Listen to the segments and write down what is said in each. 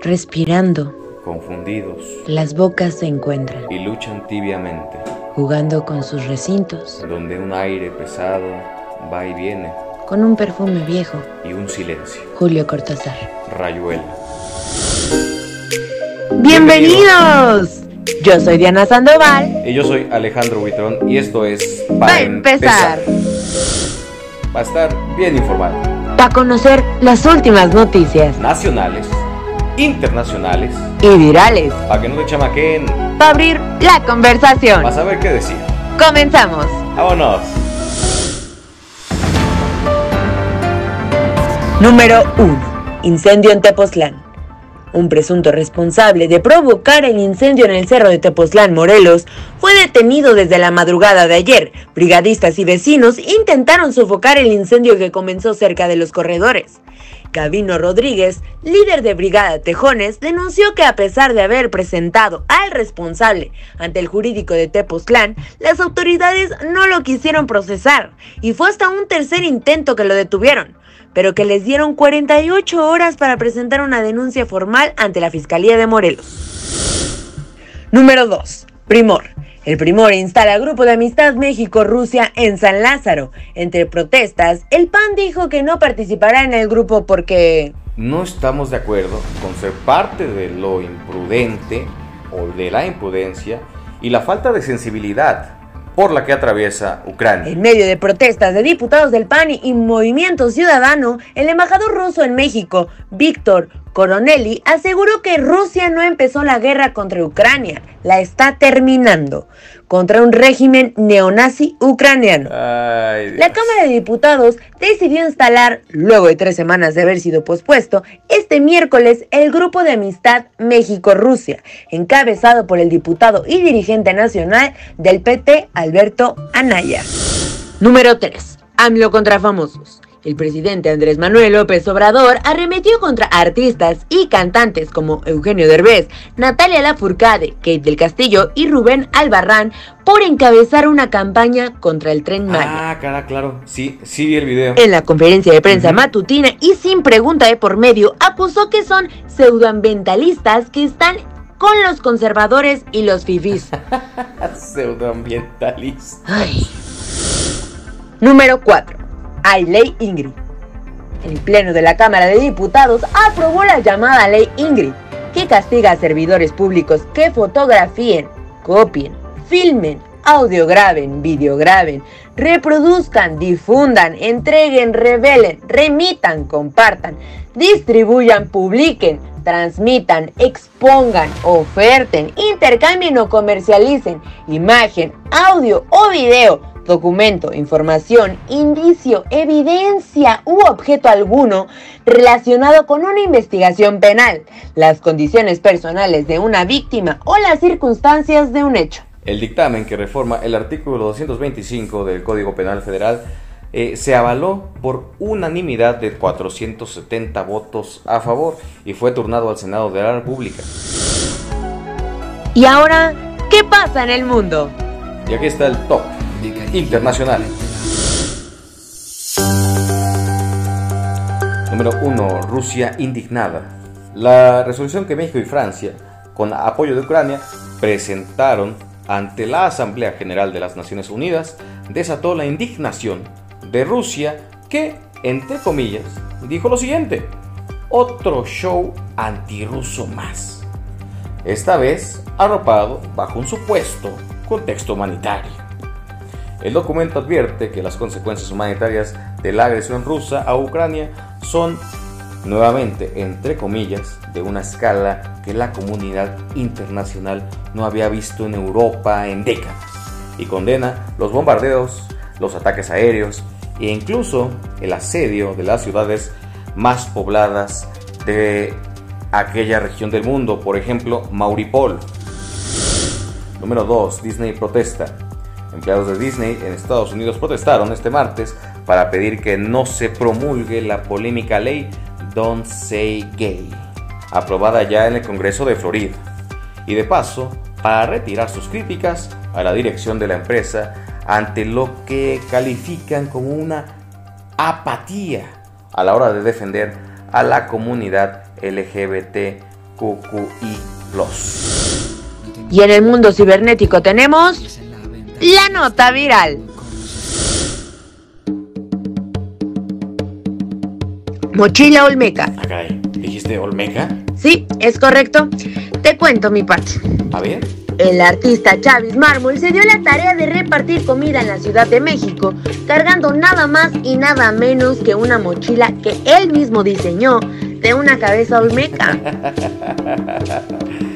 Respirando, confundidos las bocas se encuentran, y luchan tibiamente, jugando con sus recintos, donde un aire pesado va y viene con un perfume viejo. y un silencio. Julio Cortázar. Rayuela. ¡Bienvenidos! Yo soy Diana Sandoval. Y yo soy Alejandro Buitrón y esto es Va a empezar. Va a estar bien informado. Para conocer las últimas noticias Nacionales, internacionales, y virales. para que no te chamaquen, Para abrir la conversación. vas a ver qué decir. Comenzamos. Vámonos. Número 1. Incendio en Tepoztlán. Un presunto responsable de provocar el incendio en el cerro de Tepoztlán, Morelos, fue detenido desde la madrugada de ayer. Brigadistas y vecinos intentaron sofocar el incendio que comenzó cerca de los corredores. Gavino Rodríguez, líder de Brigada Tejones, denunció que a pesar de haber presentado al responsable ante el jurídico de Tepoztlán, las autoridades no lo quisieron procesar y fue hasta un tercer intento que lo detuvieron pero que les dieron 48 horas para presentar una denuncia formal ante la Fiscalía de Morelos. Número 2. Primor. El Primor instala Grupo de Amistad México-Rusia en San Lázaro. Entre protestas, el PAN dijo que no participará en el grupo porque... No estamos de acuerdo con ser parte de lo imprudente o de la imprudencia y la falta de sensibilidad por la que atraviesa Ucrania. En medio de protestas de diputados del PAN y Movimiento Ciudadano, el embajador ruso en México, Víctor Coronelli, aseguró que Rusia no empezó la guerra contra Ucrania, la está terminando, contra un régimen neonazi ucraniano. Ay. La Cámara de Diputados decidió instalar, luego de tres semanas de haber sido pospuesto, este miércoles el Grupo de Amistad México-Rusia, encabezado por el diputado y dirigente nacional del PT, Alberto Anaya. Número 3. AMLO contra famosos. El presidente Andrés Manuel López Obrador arremetió contra artistas y cantantes como Eugenio Derbez, Natalia Lafourcade, Kate del Castillo y Rubén Albarrán por encabezar una campaña contra el tren Maya. Ah, cara, claro. Sí, sí vi el video. En la conferencia de prensa matutina y sin pregunta de por medio, acusó que son pseudoambientalistas que están con los conservadores y los fifís. Pseudoambientalista. Ay. Número 4. Hay ley Ingrid. El Pleno de la Cámara de Diputados aprobó la llamada ley Ingrid, que castiga a servidores públicos que fotografíen, copien, filmen, audiograben, videograben, reproduzcan, difundan, entreguen, revelen, remitan, compartan, distribuyan, publiquen, transmitan, expongan, oferten, intercambien o comercialicen imagen, audio o video, documento, información, indicio, evidencia u objeto alguno relacionado con una investigación penal, las condiciones personales de una víctima o las circunstancias de un hecho. El dictamen que reforma el artículo 225 del Código Penal Federal eh, se avaló por unanimidad de 470 votos a favor y fue turnado al Senado de la República. Y ahora, ¿qué pasa en el mundo? Y aquí está el top internacional. Número 1. Rusia indignada. La resolución que México y Francia, con apoyo de Ucrania, presentaron ante la Asamblea General de las Naciones Unidas desató la indignación de Rusia que, entre comillas, dijo lo siguiente. Otro show antirruso más. Esta vez arropado bajo un supuesto contexto humanitario. El documento advierte que las consecuencias humanitarias de la agresión rusa a Ucrania son, nuevamente, entre comillas, de una escala que la comunidad internacional no había visto en Europa en décadas, y condena los bombardeos, los ataques aéreos e incluso el asedio de las ciudades más pobladas de aquella región del mundo, por ejemplo, Mauripol. Número 2. Disney protesta. Empleados de Disney en Estados Unidos protestaron este martes para pedir que no se promulgue la polémica ley Don't Say Gay, aprobada ya en el Congreso de Florida, y de paso para retirar sus críticas a la dirección de la empresa ante lo que califican como una apatía a la hora de defender a la comunidad LGBTQI+. Y en el mundo cibernético tenemos la nota viral. Mochila Olmeca. Acá, ¿dijiste Olmeca? Sí, es correcto. Te cuento mi parte. A ver. El artista Chavis Mármol se dio la tarea de repartir comida en la Ciudad de México, cargando nada más y nada menos que una mochila que él mismo diseñó de una cabeza olmeca.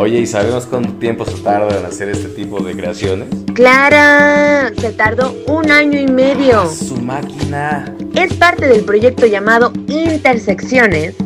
Oye, ¿y sabemos cuánto tiempo se tarda en hacer este tipo de creaciones? Clara, se tardó un año y medio. Su máquina. Es parte del proyecto llamado Intersecciones,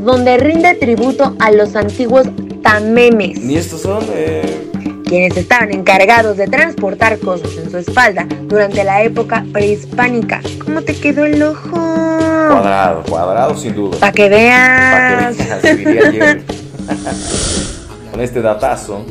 donde rinde tributo a los antiguos tamemes. Ni estos son, eh, quienes estaban encargados de transportar cosas en su espalda durante la época prehispánica. ¿Cómo te quedó el ojo? Cuadrado, cuadrado sin duda. Para que veas. Para que veas. con este datazo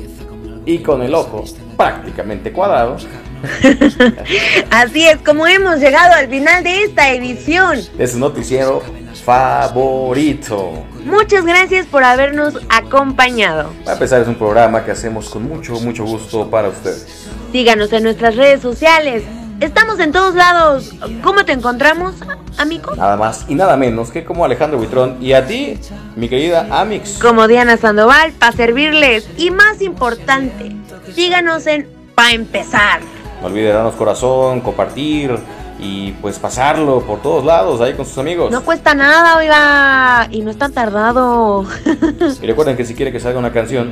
y con el ojo prácticamente cuadrado. Así es como hemos llegado al final de esta edición. De su noticiero favorito. Muchas gracias por habernos acompañado. A pesar es un programa que hacemos con mucho, mucho gusto para ustedes. Síganos en nuestras redes sociales. Estamos en todos lados. ¿Cómo te encontramos, amigo? Nada más y nada menos que como Alejandro Buitrón y a ti, mi querida Amix. Como Diana Sandoval, para servirles. Y más importante, síganos en Pa' empezar. No olvide darnos corazón, compartir, y pues pasarlo por todos lados ahí con sus amigos. No cuesta nada, oiga, y no es tan tardado. y recuerden que si quiere que salga una canción,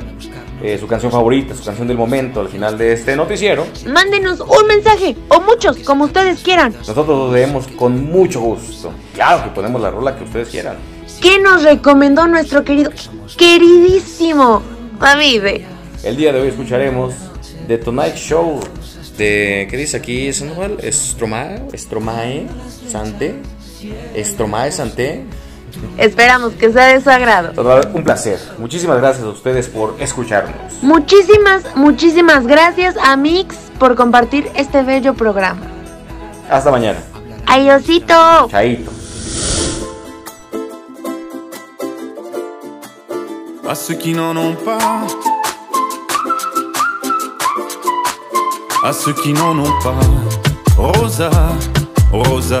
eh, su canción favorita, su canción del momento al final de este noticiero, mándenos un mensaje o muchos, como ustedes quieran. Nosotros lo leemos con mucho gusto. Claro que ponemos la rola que ustedes quieran. ¿Qué nos recomendó nuestro querido, queridísimo David? El día de hoy escucharemos The Tonight Show ¿qué dice aquí Sandoval? Estromae, Estromae, Sante, Estromae, Sante. Esperamos que sea de su agrado. Un placer. Muchísimas gracias a ustedes por escucharnos. Muchísimas, muchísimas gracias a Mix por compartir este bello programa. Hasta mañana. Adiósito. Chaito. A ceux qui n'en ont pas. à ceux qui n'en ont pas. Rosa, Rosa,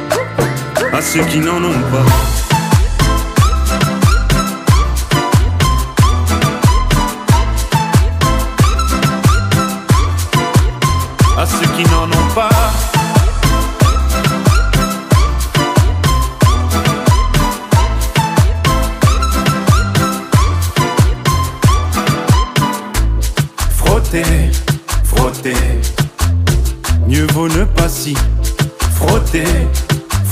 À ceux qui n'en ont pas.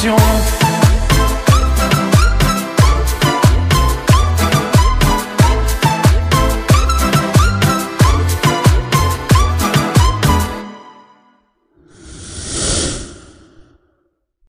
Qui